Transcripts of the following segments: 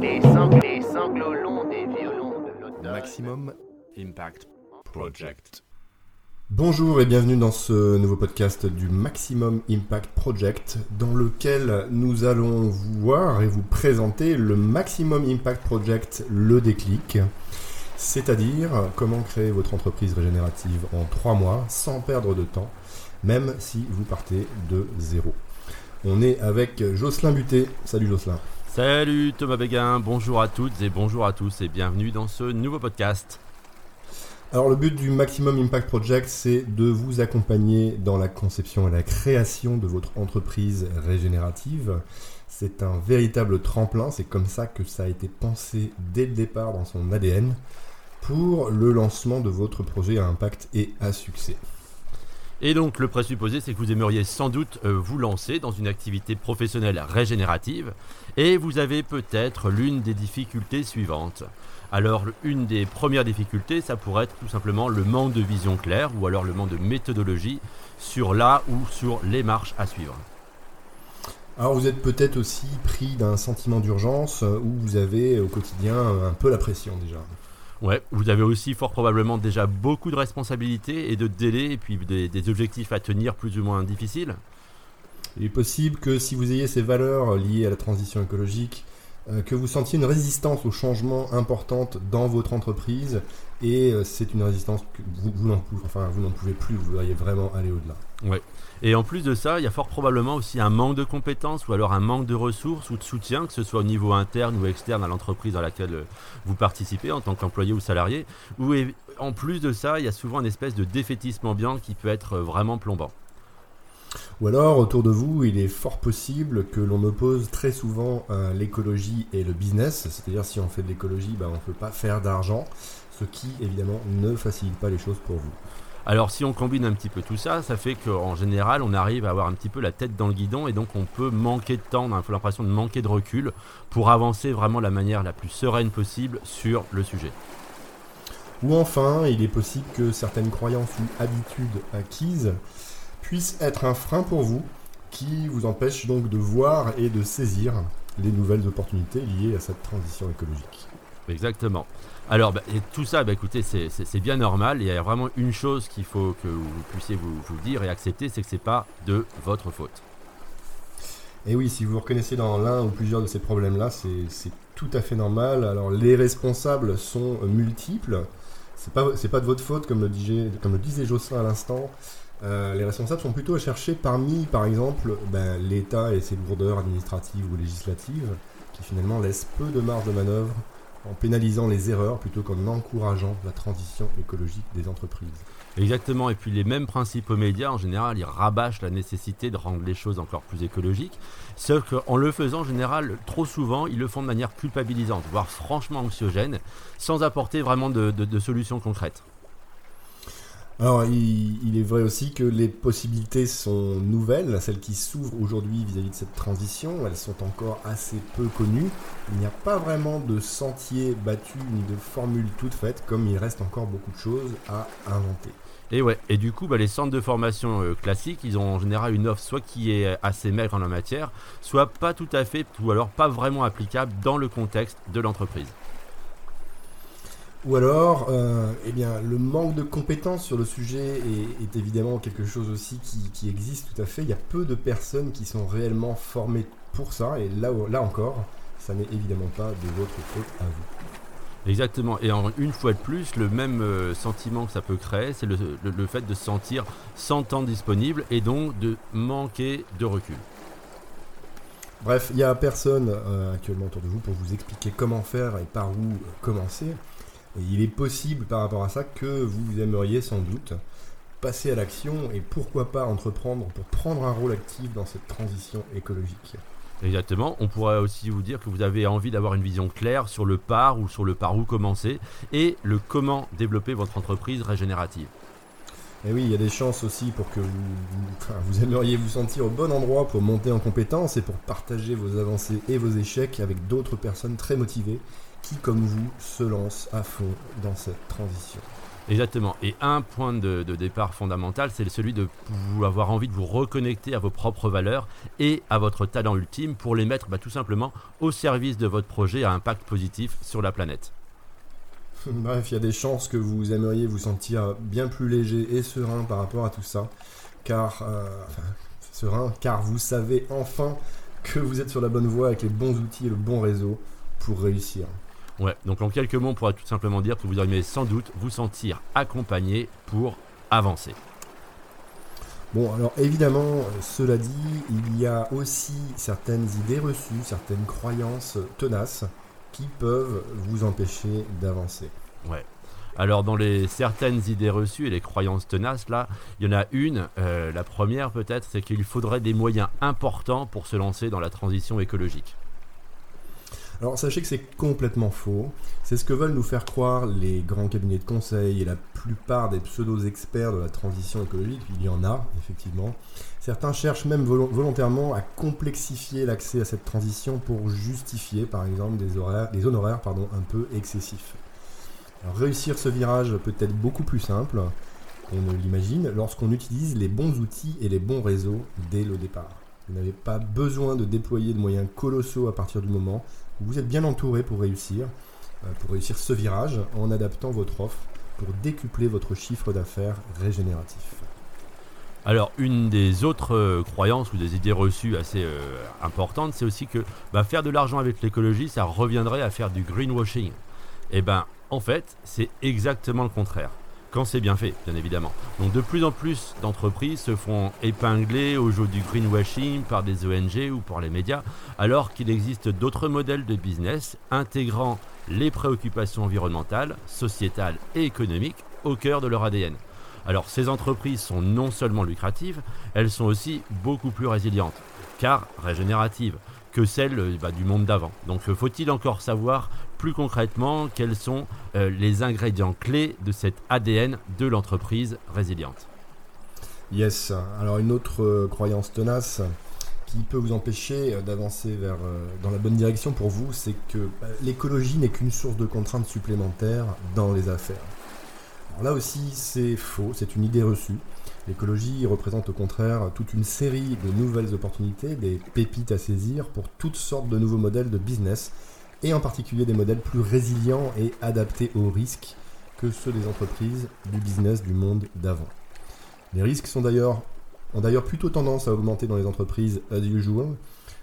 Les, sang- les sanglots longs des violons de l'automne. Maximum Impact Project. Bonjour et bienvenue dans ce nouveau podcast du Maximum Impact Project dans lequel nous allons vous voir et vous présenter le Maximum Impact Project, le déclic, c'est-à-dire comment créer votre entreprise régénérative en trois mois sans perdre de temps, même si vous partez de zéro. On est avec Jocelyn Buté. Salut Jocelyn. Salut Thomas Béguin, bonjour à toutes et bonjour à tous et bienvenue dans ce nouveau podcast. Alors le but du Maximum Impact Project, c'est de vous accompagner dans la conception et la création de votre entreprise régénérative. C'est un véritable tremplin, c'est comme ça que ça a été pensé dès le départ dans son ADN pour le lancement de votre projet à impact et à succès. Et donc le présupposé c'est que vous aimeriez sans doute euh, vous lancer dans une activité professionnelle régénérative et vous avez peut-être l'une des difficultés suivantes. Alors une des premières difficultés ça pourrait être tout simplement le manque de vision claire ou alors le manque de méthodologie sur là ou sur les marches à suivre. Alors vous êtes peut-être aussi pris d'un sentiment d'urgence euh, où vous avez au quotidien un peu la pression déjà. Ouais, vous avez aussi fort probablement déjà beaucoup de responsabilités et de délais et puis des, objectifs à tenir plus ou moins difficiles. Il est possible que si vous ayez ces valeurs liées à la transition écologique, euh, que vous sentiez une résistance au changement importante dans votre entreprise et euh, c'est une résistance que vous, n'en pouvez, enfin, pouvez plus, vous voudriez vraiment aller au-delà. Ouais. Et en plus de ça, il y a fort probablement aussi un manque de compétences ou alors un manque de ressources ou de soutien, que ce soit au niveau interne ou externe à l'entreprise dans laquelle euh, vous participez en tant qu'employé ou salarié. Ou en plus de ça, il y a souvent une espèce de défaitisme ambiant qui peut être euh, vraiment plombant. Ou alors, autour de vous, il est fort possible que l'on oppose très souvent euh, l'écologie et le business, c'est-à-dire si on fait de l'écologie, bah, on ne peut pas faire d'argent, ce qui évidemment ne facilite pas les choses pour vous. Alors si on combine un petit peu tout ça, ça fait qu'en général on arrive à avoir un petit peu la tête dans le guidon et donc on peut manquer de temps, on a l'impression de manquer de recul pour avancer vraiment la manière la plus sereine possible sur le sujet. Ou enfin, il est possible que certaines croyances ou habitudes acquises puissent être un frein pour vous, qui vous empêche donc de voir et de saisir les nouvelles opportunités liées à cette transition écologique. Exactement. Alors bah, tout ça, bah, écoutez, c'est- bien normal. Il y a vraiment une chose qu'il faut que vous puissiez vous, dire et accepter, c'est que c'est pas de votre faute. Et oui, si vous vous reconnaissez dans l'un ou plusieurs de ces problèmes-là, c'est tout à fait normal. Alors les responsables sont multiples. C'est pas pas de votre faute, comme le disait, comme à l'instant. Euh, les responsables sont plutôt à chercher parmi, par exemple, ben, l'État et ses lourdeurs administratives ou législatives, qui finalement laissent peu de marge de manœuvre en pénalisant les erreurs plutôt qu'en encourageant la transition écologique des entreprises. Exactement. Et puis les mêmes principes aux médias, en général, ils rabâchent la nécessité de rendre les choses encore plus écologiques. Sauf qu'en le faisant, en général, trop souvent, ils le font de manière culpabilisante, voire franchement anxiogène, sans apporter vraiment de, de- de solutions concrètes. Alors, il, est vrai aussi que les possibilités sont nouvelles, celles qui s'ouvrent aujourd'hui vis-à-vis de cette transition, elles sont encore assez peu connues. Il n'y a pas vraiment de sentier battu ni de formule toute faite, comme il reste encore beaucoup de choses à inventer. Et ouais, et du coup, bah, les centres de formation euh, classiques, ils ont en général une offre soit qui est assez maigre en la matière, soit pas tout à fait, ou alors pas vraiment applicable dans le contexte de l'entreprise. Ou alors, euh, eh bien, le manque de compétences sur le sujet est, est évidemment quelque chose aussi qui, qui existe tout à fait. Il y a peu de personnes qui sont réellement formées pour ça, et là, là encore, ça n'est évidemment pas de votre faute à vous. Exactement, et en, une fois de plus, le même euh, sentiment que ça peut créer, c'est le, le- le fait de se sentir sans temps disponible et donc de manquer de recul. Bref, il n'y a personne euh, actuellement autour de vous pour vous expliquer comment faire et par où commencer. Et il est possible par rapport à ça que vous aimeriez sans doute passer à l'action et pourquoi pas entreprendre pour prendre un rôle actif dans cette transition écologique. Exactement. On pourrait aussi vous dire que vous avez envie d'avoir une vision claire sur le par ou sur le par où commencer et le comment développer votre entreprise régénérative. Et oui, il y a des chances aussi pour que vous, vous, enfin, vous aimeriez vous sentir au bon endroit pour monter en compétence et pour partager vos avancées et vos échecs avec d'autres personnes très motivées qui, comme vous, se lancent à fond dans cette transition. Exactement. Et un point de, de départ fondamental, c'est celui de vous avoir envie de vous reconnecter à vos propres valeurs et à votre talent ultime pour les mettre bah, tout simplement au service de votre projet à impact positif sur la planète. Bref, il y a des chances que vous aimeriez vous sentir bien plus léger et serein par rapport à tout ça, car euh, enfin, serein, car vous savez enfin que vous êtes sur la bonne voie avec les bons outils et le bon réseau pour réussir. Ouais, donc en quelques mots, on pourrait tout simplement dire que vous auriez sans doute vous sentir accompagné pour avancer. Bon, alors évidemment, cela dit, il y a aussi certaines idées reçues, certaines croyances tenaces qui peuvent vous empêcher d'avancer. Ouais. Alors dans les certaines idées reçues et les croyances tenaces, là, il y en a une, euh, la première peut-être, c'est qu'il faudrait des moyens importants pour se lancer dans la transition écologique. Alors sachez que c'est complètement faux. C'est ce que veulent nous faire croire les grands cabinets de conseil et la plupart des pseudo-experts de la transition écologique. Il y en a, effectivement. Certains cherchent même volontairement à complexifier l'accès à cette transition pour justifier, par exemple, des, horaires, des honoraires pardon, un peu excessifs. Réussir ce virage peut être beaucoup plus simple qu'on ne l'imagine lorsqu'on utilise les bons outils et les bons réseaux dès le départ. Vous n'avez pas besoin de déployer de moyens colossaux à partir du moment vous êtes bien entouré pour réussir, euh, pour réussir ce virage en adaptant votre offre pour décupler votre chiffre d'affaires régénératif. Alors, une des autres euh, croyances ou des idées reçues assez euh, importantes, c'est aussi que bah, faire de l'argent avec l'écologie, ça reviendrait à faire du greenwashing. Eh ben, en fait, c'est exactement le contraire. Quand c'est bien fait, bien évidemment. Donc de plus en plus d'entreprises se font épingler au jeu du greenwashing par des ONG ou par les médias, alors qu'il existe d'autres modèles de business intégrant les préoccupations environnementales, sociétales et économiques au cœur de leur ADN. Alors ces entreprises sont non seulement lucratives, elles sont aussi beaucoup plus résilientes, car régénératives que celles euh, bah, du monde d'avant. Donc euh, faut-il encore savoir plus concrètement quels sont euh, les ingrédients clés de cet ADN de l'entreprise résiliente? Yes, alors une autre croyance tenace qui peut vous empêcher d'avancer vers dans la bonne direction pour vous, c'est que bah, l'écologie n'est qu'une source de contraintes supplémentaires dans les affaires là aussi, c'est faux, c'est une idée reçue. L'écologie représente au contraire toute une série de nouvelles opportunités, des pépites à saisir pour toutes sortes de nouveaux modèles de business, et en particulier des modèles plus résilients et adaptés aux risques que ceux des entreprises du business du monde d'avant. Les risques sont d'ailleurs, ont d'ailleurs plutôt tendance à augmenter dans les entreprises as usual,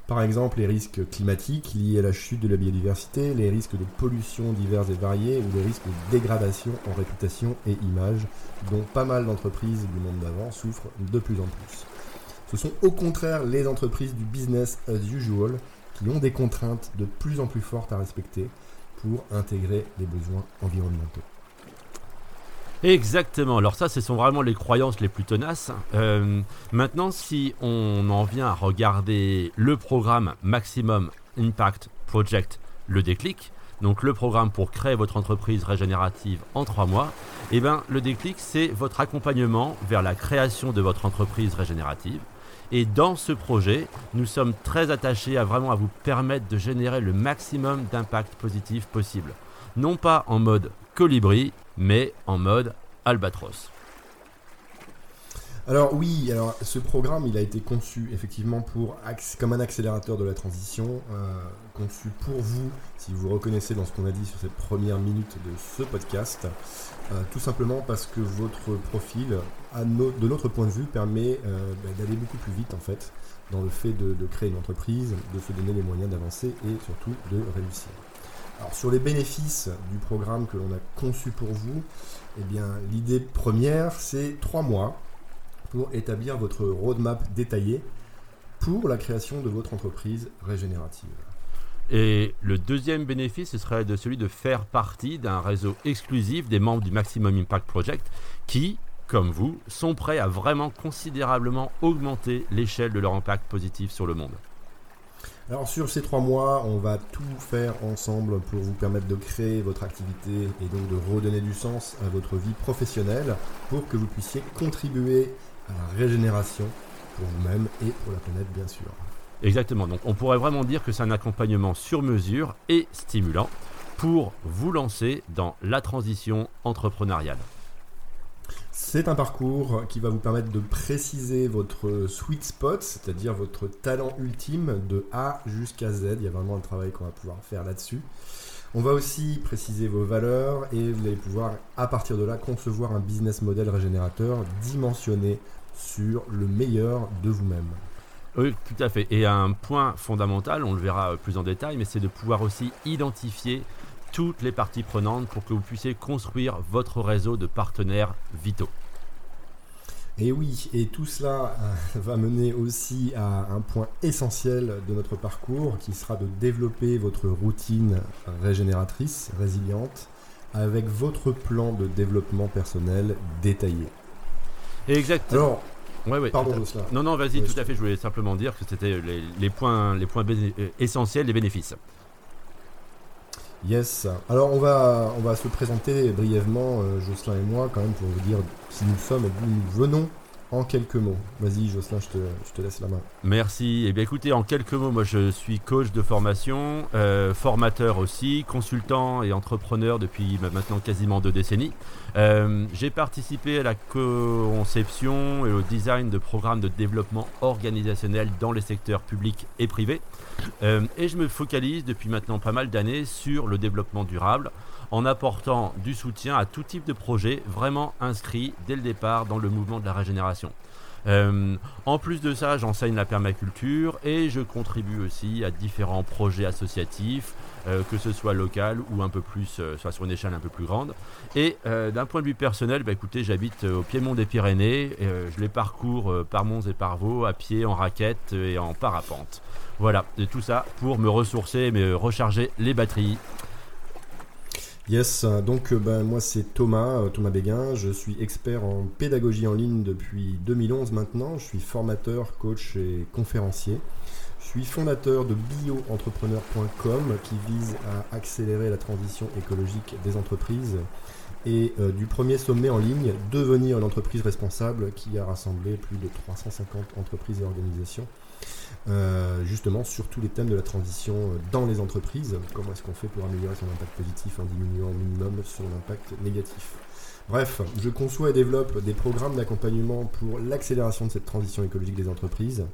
par exemple, les risques climatiques liés à la chute de la biodiversité, les risques de pollution divers et variés ou les risques de dégradation en réputation et image dont pas mal d'entreprises du monde d'avant souffrent de plus en plus. Ce sont au contraire les entreprises du business as usual qui ont des contraintes de plus en plus fortes à respecter pour intégrer les besoins environnementaux. Exactement. Alors ça, ce sont vraiment les croyances les plus tenaces. Euh, maintenant, si on en vient à regarder le programme Maximum Impact Project, le déclic, donc le programme pour créer votre entreprise régénérative en trois mois, eh ben, le déclic, c'est votre accompagnement vers la création de votre entreprise régénérative. Et dans ce projet, nous sommes très attachés à vraiment à vous permettre de générer le maximum d'impact positif possible. Non pas en mode colibri, mais en mode albatros. Alors oui, alors ce programme, il a été conçu effectivement pour comme un accélérateur de la transition, euh, conçu pour vous, si vous reconnaissez dans ce qu'on a dit sur cette première minute de ce podcast, euh, tout simplement parce que votre profil, de notre point de vue, permet euh, bah, d'aller beaucoup plus vite en fait dans le fait de créer une entreprise, de se donner les moyens d'avancer et surtout de réussir. Alors sur les bénéfices du programme que l'on a conçu pour vous, eh bien l'idée première c'est trois mois pour établir votre roadmap détaillé pour la création de votre entreprise régénérative. Et le deuxième bénéfice, ce serait de celui de faire partie d'un réseau exclusif des membres du Maximum Impact Project qui, comme vous, sont prêts à vraiment considérablement augmenter l'échelle de leur impact positif sur le monde. Alors sur ces trois mois, on va tout faire ensemble pour vous permettre de créer votre activité et donc de redonner du sens à votre vie professionnelle pour que vous puissiez contribuer à la régénération pour vous-même et pour la planète bien sûr. Exactement, donc on pourrait vraiment dire que c'est un accompagnement sur mesure et stimulant pour vous lancer dans la transition entrepreneuriale. C'est un parcours qui va vous permettre de préciser votre sweet spot, c'est-à-dire votre talent ultime de A jusqu'à Z. Il y a vraiment un travail qu'on va pouvoir faire là-dessus. On va aussi préciser vos valeurs et vous allez pouvoir, à partir de là, concevoir un business model régénérateur dimensionné sur le meilleur de vous-même. Oui, tout à fait. Et un point fondamental, on le verra plus en détail, mais c'est de pouvoir aussi identifier toutes les parties prenantes pour que vous puissiez construire votre réseau de partenaires vitaux. Et oui, et tout cela euh, va mener aussi à un point essentiel de notre parcours qui sera de développer votre routine régénératrice, résiliente, avec votre plan de développement personnel détaillé. Exactement. Alors, Ouais, ouais, Pardon, Non, non, vas-y, tout à fait. Je voulais simplement dire que c'était les, points, les points euh, essentiels des bénéfices. Yes. Alors on va, on va se présenter brièvement, euh, Jocelyn et moi, quand même, pour vous dire qui nous sommes et d'où nous venons en quelques mots. Vas-y, Jocelyn, je te, laisse la main. Merci. Eh bien, écoutez, en quelques mots, moi, je suis coach de formation, euh, formateur aussi, consultant et entrepreneur depuis maintenant quasiment deux décennies. Euh, j'ai participé à la conception et au design de programmes de développement organisationnel dans les secteurs publics et privés. Euh, et je me focalise depuis maintenant pas mal d'années sur le développement durable en apportant du soutien à tout type de projet vraiment inscrit dès le départ dans le mouvement de la régénération. Euh, en plus de ça, j'enseigne la permaculture et je contribue aussi à différents projets associatifs, euh, que ce soit local ou un peu plus, euh, soit sur une échelle un peu plus grande. Et d'un point de vue personnel, bah, écoutez, j'habite au Piémont des Pyrénées, je les parcours par Mons et par Vaux à pied, en raquette et en parapente. Voilà, et tout ça pour me ressourcer et me recharger les batteries. Yes, donc euh, ben, moi c'est Thomas, euh, Thomas Béguin, je suis expert en pédagogie en ligne depuis 2011 maintenant, je suis formateur, coach et conférencier. Je suis fondateur de bioentrepreneur.com qui vise à accélérer la transition écologique des entreprises et euh, du premier sommet en ligne Devenir une entreprise responsable qui a rassemblé plus de 350 entreprises et organisations euh, justement sur tous les thèmes de la transition euh, dans les entreprises. Comment est-ce qu'on fait pour améliorer son impact positif en diminuant au minimum son impact négatif? Bref, je conçois et développe des programmes d'accompagnement pour l'accélération de cette transition écologique des entreprises,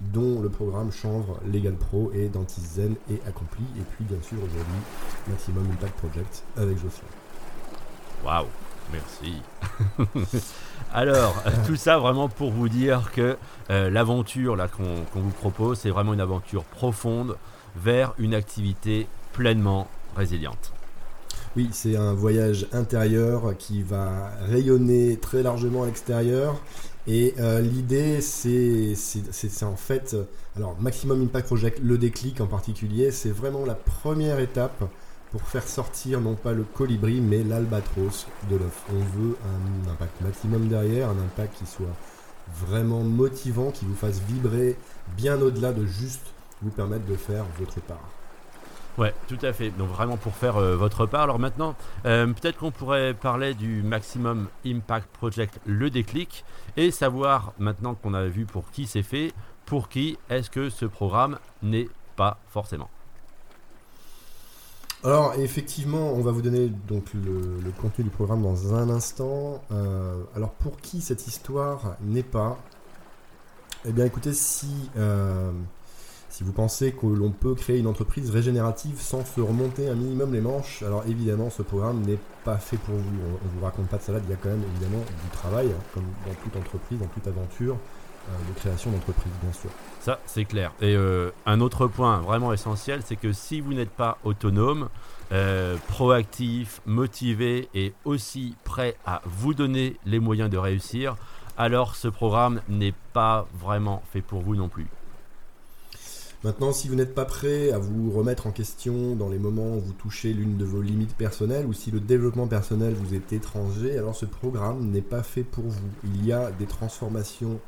dont le programme Chanvre Legal Pro et Zen et Accompli, et puis bien sûr aujourd'hui Maximum Impact Project avec Jocelyn. Waouh Merci. Alors, tout ça vraiment pour vous dire que euh, l'aventure qu'on vous propose, c'est vraiment une aventure profonde vers une activité pleinement résiliente. Oui, c'est un voyage intérieur qui va rayonner très largement à l'extérieur. Et euh, l'idée, c'est en fait, alors Maximum Impact Project, le déclic en particulier, c'est vraiment la première étape pour faire sortir non pas le colibri mais l'albatros de l'œuf. On veut un impact maximum derrière, un impact qui soit vraiment motivant, qui vous fasse vibrer bien au-delà de juste vous permettre de faire votre part. Ouais, tout à fait. Donc vraiment pour faire euh, votre part. Alors maintenant, euh, peut-être qu'on pourrait parler du Maximum Impact Project, le déclic, et savoir maintenant qu'on a vu pour qui c'est fait, pour qui est-ce que ce programme n'est pas forcément. Alors effectivement, on va vous donner donc le, contenu du programme dans un instant. Euh, alors pour qui cette histoire n'est pas Eh bien écoutez, si, euh, si vous pensez que l'on peut créer une entreprise régénérative sans se remonter un minimum les manches, alors évidemment ce programme n'est pas fait pour vous. On, ne vous raconte pas de salade, il y a quand même évidemment du travail, hein, comme dans toute entreprise, dans toute aventure de création d'entreprise bien sûr. Ça, c'est clair. Et euh, un autre point vraiment essentiel, c'est que si vous n'êtes pas autonome, euh, proactif, motivé et aussi prêt à vous donner les moyens de réussir, alors ce programme n'est pas vraiment fait pour vous non plus. Maintenant, si vous n'êtes pas prêt à vous remettre en question dans les moments où vous touchez l'une de vos limites personnelles ou si le développement personnel vous est étranger, alors ce programme n'est pas fait pour vous. Il y a des transformations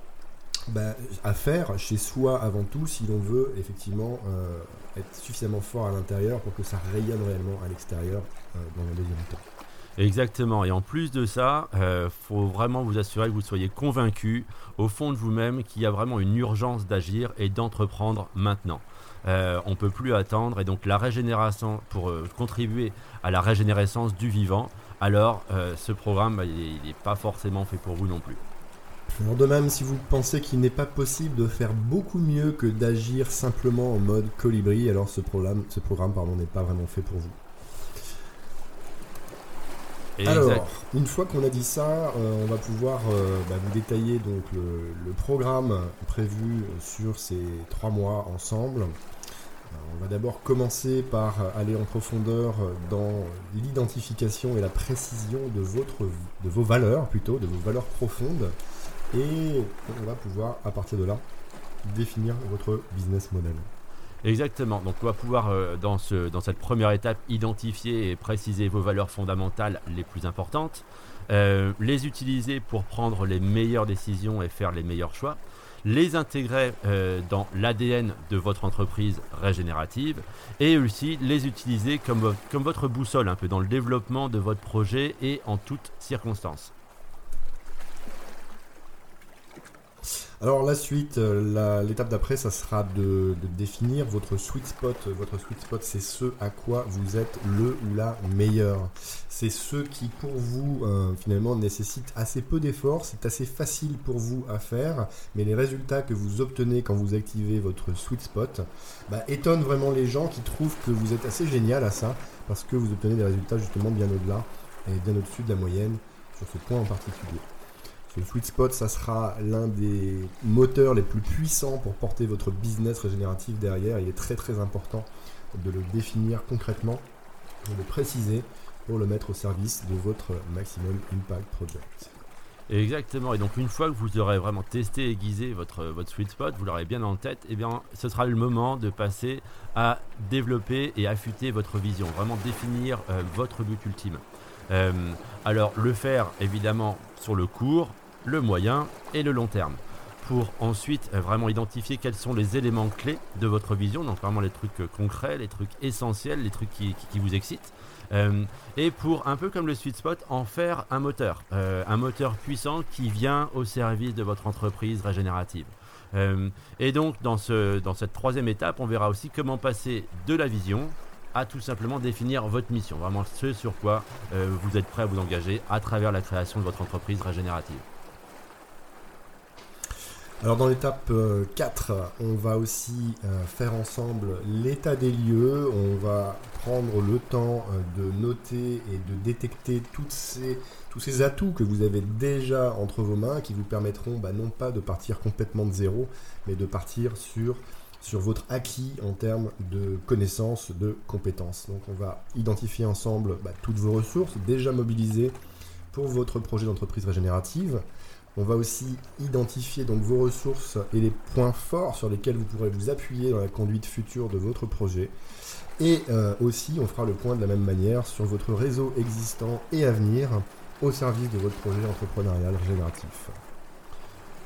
bah, à faire chez soi avant tout si l'on veut effectivement euh, être suffisamment fort à l'intérieur pour que ça rayonne réellement à l'extérieur euh, dans un deuxième temps. Exactement, et en plus de ça, il euh, faut vraiment vous assurer que vous soyez convaincu au fond de vous-même qu'il y a vraiment une urgence d'agir et d'entreprendre maintenant. on ne peut plus attendre et donc la régénération, pour contribuer à la régénérescence du vivant, alors ce programme, bah, il n'est pas forcément fait pour vous non plus. Alors de même, si vous pensez qu'il n'est pas possible de faire beaucoup mieux que d'agir simplement en mode colibri, alors ce programme, ce programme pardon, n'est pas vraiment fait pour vous. Alors, une fois qu'on a dit ça, euh, on va pouvoir euh, bah, vous détailler donc le, programme prévu sur ces trois mois ensemble. on va d'abord commencer par aller en profondeur dans l'identification et la précision de, votre, de vos valeurs, plutôt, de vos valeurs profondes. Et on va pouvoir, à partir de là, définir votre business model. Exactement. Donc on va pouvoir euh, dans, ce, dans cette première étape identifier et préciser vos valeurs fondamentales les plus importantes, euh, les utiliser pour prendre les meilleures décisions et faire les meilleurs choix, les intégrer euh, dans l'ADN de votre entreprise régénérative et aussi les utiliser comme votre boussole un peu dans le développement de votre projet et en toutes circonstances. Alors la suite, euh, l'étape d'après, ça sera de, définir votre sweet spot. Votre sweet spot, c'est ce à quoi vous êtes le ou la meilleur. C'est ce qui pour vous euh, finalement nécessite assez peu d'efforts. C'est assez facile pour vous à faire, mais les résultats que vous obtenez quand vous activez votre sweet spot bah, étonnent vraiment les gens qui trouvent que vous êtes assez génial à ça parce que vous obtenez des résultats justement bien au-delà et bien au-dessus de la moyenne sur ce point en particulier. Ce sweet spot, ça sera l'un des moteurs les plus puissants pour porter votre business régénératif derrière. Il est très très important de le définir concrètement, de le préciser pour le mettre au service de votre Maximum Impact Project. Exactement, et donc une fois que vous aurez vraiment testé et aiguisé votre, votre sweet spot, vous l'aurez bien en tête, et eh bien ce sera le moment de passer à développer et affûter votre vision, vraiment définir euh, votre but ultime. Euh, alors le faire évidemment sur le court, le moyen et le long terme pour ensuite euh, vraiment identifier quels sont les éléments clés de votre vision, donc vraiment les trucs euh, concrets, les trucs essentiels, les trucs qui, vous excitent, euh, et pour un peu comme le sweet spot, en faire un moteur, un moteur puissant qui vient au service de votre entreprise régénérative. et donc dans, ce, dans cette troisième étape, on verra aussi comment passer de la vision à tout simplement définir votre mission, vraiment ce sur quoi vous êtes prêt à vous engager à travers la création de votre entreprise régénérative. Alors dans l'étape 4, euh, on va aussi euh, faire ensemble l'état des lieux, on va prendre le temps euh, de noter et de détecter tous ces atouts que vous avez déjà entre vos mains qui vous permettront bah, non pas de partir complètement de zéro, mais de partir sur, sur votre acquis en termes de connaissances, de compétences. Donc on va identifier ensemble bah, toutes vos ressources déjà mobilisées pour votre projet d'entreprise régénérative. On va aussi identifier donc vos ressources et les points forts sur lesquels vous pourrez vous appuyer dans la conduite future de votre projet. Et euh, aussi, on fera le point de la même manière sur votre réseau existant et à venir au service de votre projet entrepreneurial génératif.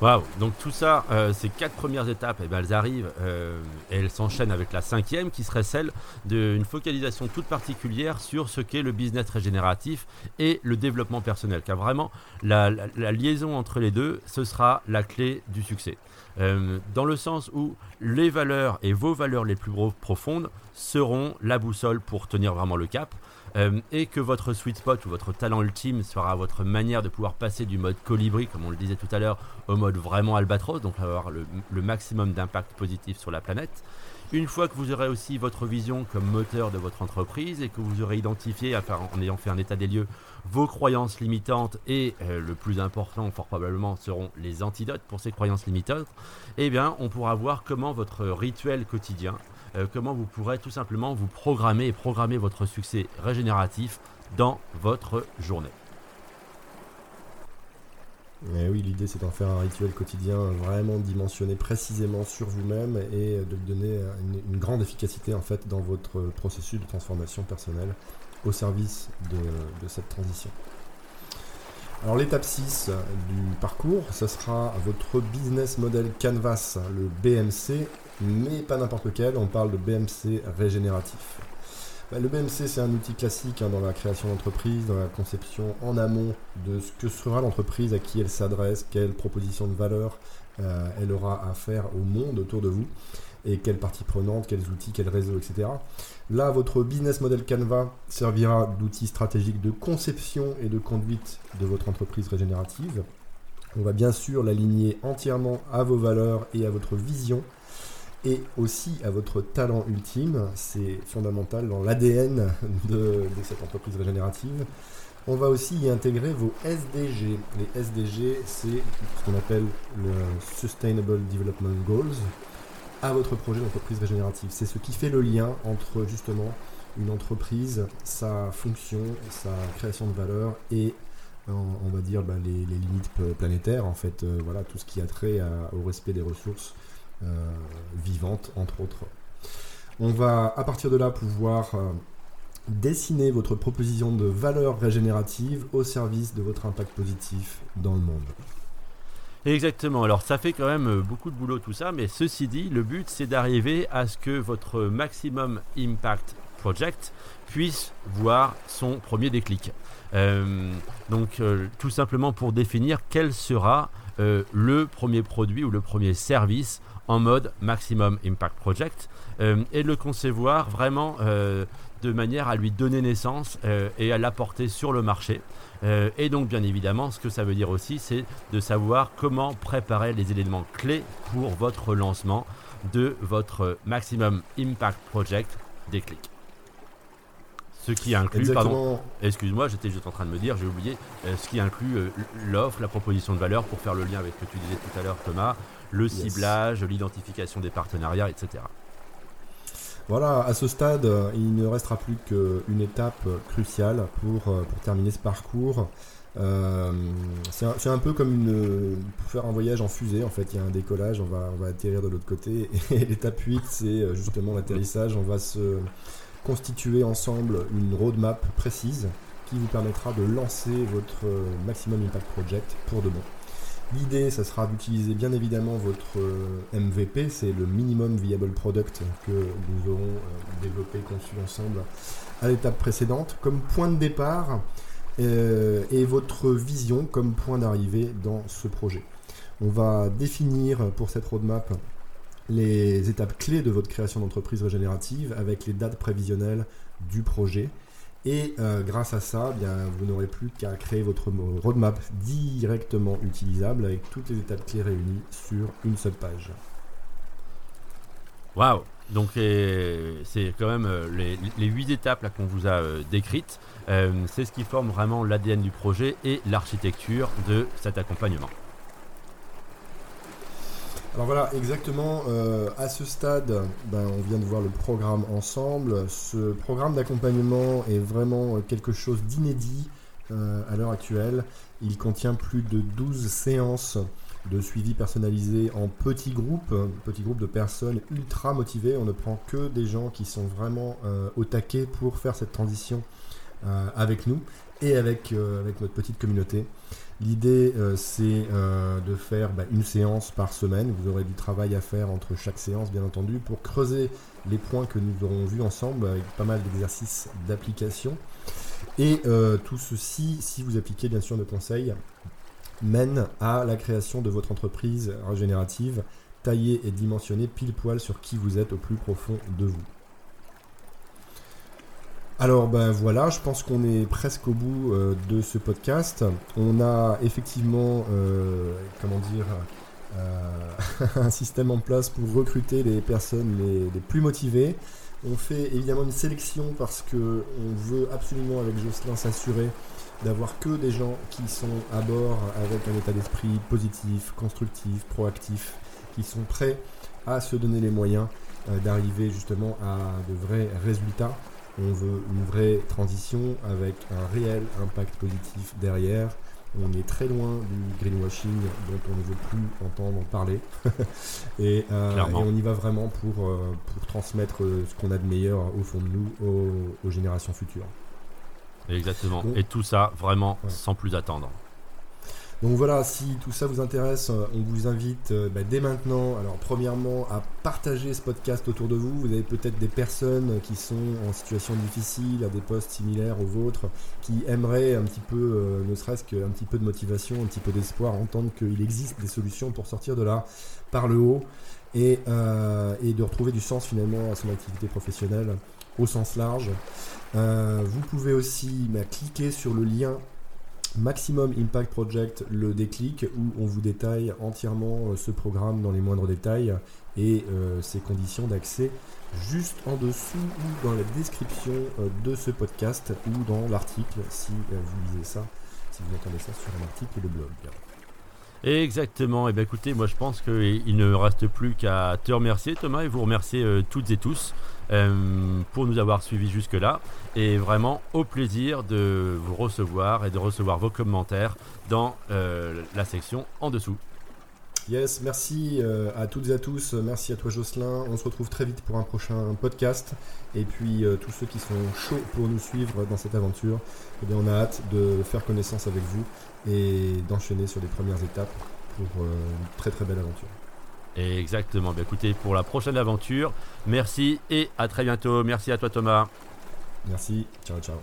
Waouh Donc tout ça, euh, ces quatre premières étapes, eh ben, elles arrivent euh, et elles s'enchaînent avec la cinquième qui serait celle d'une focalisation toute particulière sur ce qu'est le business régénératif et le développement personnel. Car vraiment, la, liaison entre les deux, ce sera la clé du succès. Euh, dans le sens où les valeurs et vos valeurs les plus profondes seront la boussole pour tenir vraiment le cap. Euh, et que votre sweet spot ou votre talent ultime sera votre manière de pouvoir passer du mode colibri, comme on le disait tout à l'heure, au mode vraiment albatros, donc avoir le, maximum d'impact positif sur la planète. Une fois que vous aurez aussi votre vision comme moteur de votre entreprise et que vous aurez identifié, en ayant fait un état des lieux, vos croyances limitantes et euh, le plus important, fort probablement, seront les antidotes pour ces croyances limitantes, eh bien, on pourra voir comment votre rituel quotidien euh, comment vous pourrez tout simplement vous programmer et programmer votre succès régénératif dans votre journée. Et oui, l'idée c'est d'en faire un rituel quotidien vraiment dimensionné précisément sur vous-même et de donner une, grande efficacité en fait dans votre processus de transformation personnelle au service de, cette transition. Alors l'étape 6 du parcours, ce sera votre business model canvas, le BMC, mais pas n'importe lequel, on parle de BMC régénératif. Bah, le BMC, c'est un outil classique hein, dans la création d'entreprise, dans la conception en amont de ce que sera l'entreprise, à qui elle s'adresse, quelle proposition de valeur euh, elle aura à faire au monde autour de vous. Et quelles parties prenantes, quels outils, quels réseaux, etc. Là, votre business model Canva servira d'outil stratégique de conception et de conduite de votre entreprise régénérative. On va bien sûr l'aligner entièrement à vos valeurs et à votre vision et aussi à votre talent ultime. C'est fondamental dans l'ADN de, de, cette entreprise régénérative. On va aussi y intégrer vos SDG. Les SDG, c'est ce qu'on appelle le Sustainable Development Goals à votre projet d'entreprise régénérative. C'est ce qui fait le lien entre justement une entreprise, sa fonction, sa création de valeur et on va dire bah, les, limites planétaires. En fait euh, voilà tout ce qui a trait au respect des ressources euh, vivantes entre autres. On va à partir de là pouvoir euh, dessiner votre proposition de valeur régénérative au service de votre impact positif dans le monde Exactement, alors ça fait quand même euh, beaucoup de boulot tout ça, mais ceci dit, le but c'est d'arriver à ce que votre maximum impact project puisse voir son premier déclic. Euh, donc euh, tout simplement pour définir quel sera le premier produit ou le premier service en mode maximum impact project et le concevoir vraiment de manière à lui donner naissance et à l'apporter sur le marché. Euh, et donc, bien évidemment, ce que ça veut dire aussi, c'est de savoir comment préparer les éléments clés pour votre lancement de votre Maximum Impact Project Déclic. Ce qui inclut, pardon, excuse-moi, j'étais juste en train de me dire, j'ai oublié, euh, ce qui inclut euh, l'offre, la proposition de valeur pour faire le lien avec ce que tu disais tout à l'heure, Thomas, le ciblage, l'identification des partenariats, etc. Voilà, à ce stade, il ne restera plus qu'une étape cruciale pour, euh, terminer ce parcours. Euh, c'est un, peu comme une, pour faire un voyage en fusée, en fait, il y a un décollage, on va, on va atterrir de l'autre côté. Et l'étape 8, c'est euh, justement l'atterrissage. On va se constituer ensemble une roadmap précise qui vous permettra de lancer votre Maximum Impact Project pour de bon. L'idée, ça sera d'utiliser bien évidemment votre euh, MVP, c'est le minimum viable product que nous aurons euh, développé, conçu ensemble à l'étape précédente, comme point de départ euh, et votre vision comme point d'arrivée dans ce projet. On va définir pour cette roadmap les étapes clés de votre création d'entreprise régénérative avec les dates prévisionnelles du projet et euh, grâce à ça, eh vous n'aurez plus qu'à créer votre roadmap directement utilisable avec toutes les étapes clés réunies sur une seule page. Waouh Donc c'est quand même euh, les, huit étapes qu'on vous a euh, décrites. c'est ce qui forme vraiment l'ADN du projet et l'architecture de cet accompagnement. Alors voilà, exactement. Euh, à ce stade, ben, on vient de voir le programme ensemble. Ce programme d'accompagnement est vraiment quelque chose d'inédit euh, à l'heure actuelle. Il contient plus de 12 séances de suivi personnalisé en petits groupes, petits groupes de personnes ultra motivées. On ne prend que des gens qui sont vraiment euh, au taquet pour faire cette transition avec nous et avec, avec notre petite communauté. L'idée, euh, c'est euh, de faire bah, une séance par semaine. Vous aurez du travail à faire entre chaque séance, bien entendu, pour creuser les points que nous aurons vus ensemble avec pas mal d'exercices d'application. Et euh, tout ceci, si vous appliquez bien sûr nos conseils, mène à la création de votre entreprise régénérative, taillée et dimensionnée pile poil sur qui vous êtes au plus profond de vous. Alors ben voilà, je pense qu'on est presque au bout euh, de ce podcast. On a effectivement, euh, comment dire, euh, un système en place pour recruter les personnes les, plus motivées. On fait évidemment une sélection parce que on veut absolument avec Jocelyn s'assurer d'avoir que des gens qui sont à bord avec un état d'esprit positif, constructif, proactif, qui sont prêts à se donner les moyens d'arriver justement à de vrais résultats on veut une vraie transition avec un réel impact positif derrière. On est très loin du greenwashing dont on ne veut plus entendre parler. Euh, et, on y va vraiment pour, euh, pour transmettre ce qu'on a de meilleur au fond de nous aux, générations futures. Exactement. et tout ça vraiment sans plus attendre. Donc voilà, si tout ça vous intéresse, euh, on vous invite euh, bah, dès maintenant, alors premièrement, à partager ce podcast autour de vous. Vous avez peut-être des personnes qui sont en situation difficile, à des postes similaires aux vôtres, qui aimeraient un petit peu, euh, ne serait-ce qu'un petit peu de motivation, un petit peu d'espoir, entendre qu'il existe des solutions pour sortir de là par le haut. et, de retrouver du sens finalement à son activité professionnelle au sens large. Vous pouvez aussi bah, cliquer sur le lien Maximum Impact Project, le déclic, où on vous détaille entièrement euh, ce programme dans les moindres détails et euh, ses conditions d'accès juste en dessous ou dans la description euh, de ce podcast ou dans l'article si vous lisez ça, si vous entendez ça sur un article de blog. Exactement. Et bien écoutez, moi je pense qu'il ne reste plus qu'à te remercier Thomas et vous remercier euh, toutes et tous euh, pour nous avoir suivis jusque-là. Et vraiment au plaisir de vous recevoir et de recevoir vos commentaires dans euh, la section en dessous. Yes, merci euh, à toutes et à tous. Merci à toi Jocelyn. On se retrouve très vite pour un prochain podcast. Et puis euh, tous ceux qui sont chauds pour nous suivre dans cette aventure, eh bien, on a hâte de faire connaissance avec vous et d'enchaîner sur les premières étapes pour euh, une très très belle aventure. Exactement. Bien écoutez, pour la prochaine aventure, merci et à très bientôt. Merci à toi Thomas. Merci. Ciao ciao.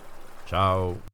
Ciao.